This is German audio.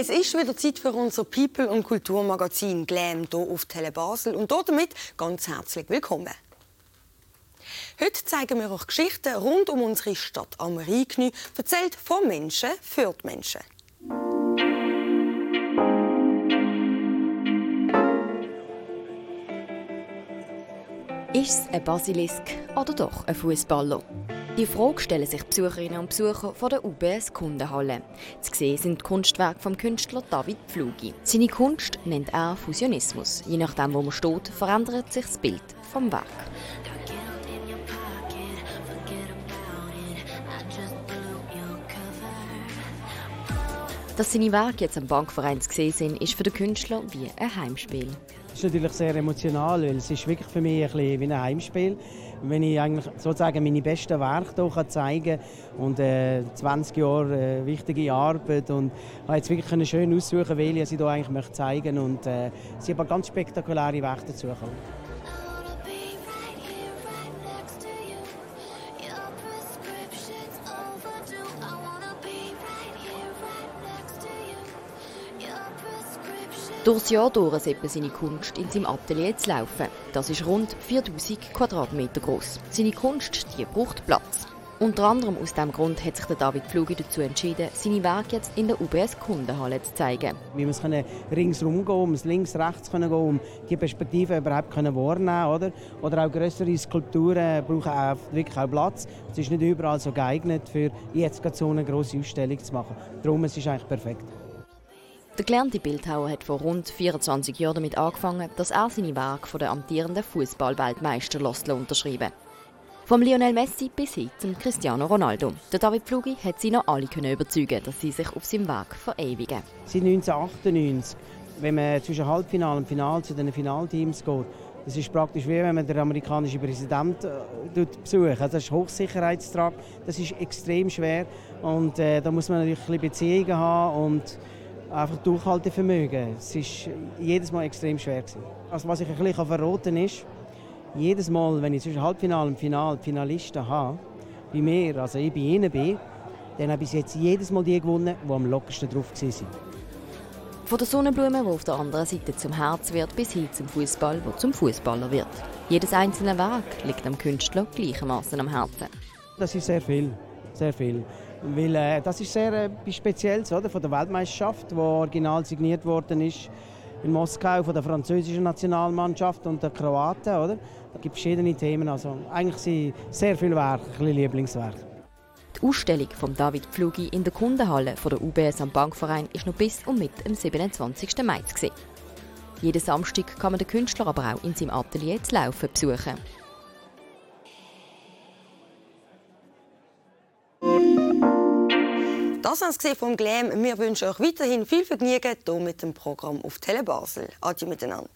Es ist wieder Zeit für unser People- und Kulturmagazin Glam hier auf Tele Basel und damit ganz herzlich willkommen. Heute zeigen wir euch Geschichten rund um unsere Stadt am Rheingny, erzählt von Menschen für die Menschen. Ist es ein Basilisk oder doch ein Fußballer? Die Frage stellen sich Besucherinnen und Besucher von der UBS Kundenhalle. Zu sehen sind Kunstwerke vom Künstler David Pflugi. Seine Kunst nennt er Fusionismus. Je nachdem, wo man steht, verändert sich das Bild vom Werk. Dass seine Werke jetzt am Bankverein zu sehen sind, ist für den Künstler wie ein Heimspiel. Es ist natürlich sehr emotional, weil es ist wirklich für mich ein bisschen wie ein Heimspiel. Wenn ich eigentlich sozusagen meine besten Werke hier zeigen kann und äh, 20 Jahre äh, wichtige Arbeit und habe jetzt wirklich eine schön aussuchen, welche ich hier eigentlich zeigen möchte und äh, sie haben ganz spektakuläre Werke dazu Durchs Jahr durch sieht seine Kunst in seinem Atelier zu laufen. Das ist rund 4000 Quadratmeter groß. Seine Kunst die braucht Platz. Unter anderem aus diesem Grund hat sich David Pflugi dazu entschieden, seine Werke jetzt in der UBS Kundenhalle zu zeigen. Wir müssen ringsherum gehen, um links, rechts gehen, um die Perspektive überhaupt wahrnehmen oder? Oder auch größere Skulpturen brauchen auch wirklich auch Platz. Es ist nicht überall so geeignet, für jetzt so eine große Ausstellung zu machen. Darum ist es eigentlich perfekt. Der gelernte Bildhauer hat vor rund 24 Jahren damit angefangen, dass er seine Werke von der amtierenden Fußballweltmeister unterschreiben Vom Lionel Messi bis hin zum Cristiano Ronaldo. Der David Pflugi hat sie noch alle können überzeugen, dass sie sich auf seinem Werk verewigen. Seit 1998, wenn man zwischen Halbfinale und Final zu den Finalteams geht, das ist praktisch wie wenn man den amerikanischen Präsidenten äh, besucht. Also das ist Hochsicherheitstrag, das ist extrem schwer und äh, da muss man natürlich ein bisschen Beziehungen haben und einfach Durchhaltevermögen. Es war jedes Mal extrem schwer. Also was ich ein bisschen verraten kann, ist, jedes Mal, wenn ich zwischen Halbfinale und Final Finalisten habe, bei mir, also ich bei ihnen bin, dann habe ich jetzt jedes Mal die gewonnen, die am lockersten drauf waren. Von der Sonnenblume, die auf der anderen Seite zum Herz wird, bis hin zum Fußball, der zum Fußballer wird. Jedes einzelne Werk liegt am Künstler gleichermaßen am Herzen. Das ist sehr viel, sehr viel. Weil, äh, das ist sehr äh, Spezielles oder, von der Weltmeisterschaft, die original signiert worden ist in Moskau von der französischen Nationalmannschaft und der Kroaten. Oder? Es gibt verschiedene Themen. Also, eigentlich sind sehr viele Werke ein Lieblingswerke. Die Ausstellung von David Pflugi in der Kundenhalle von der UBS am Bankverein ist noch bis und mit dem 27. Mai. Jeden Samstag kann man den Künstler aber auch in seinem Atelier zu laufen besuchen. Das haben Sie vom Glam. Wir wünschen euch weiterhin viel Vergnügen hier mit dem Programm auf Tele Basel. Adieu miteinander.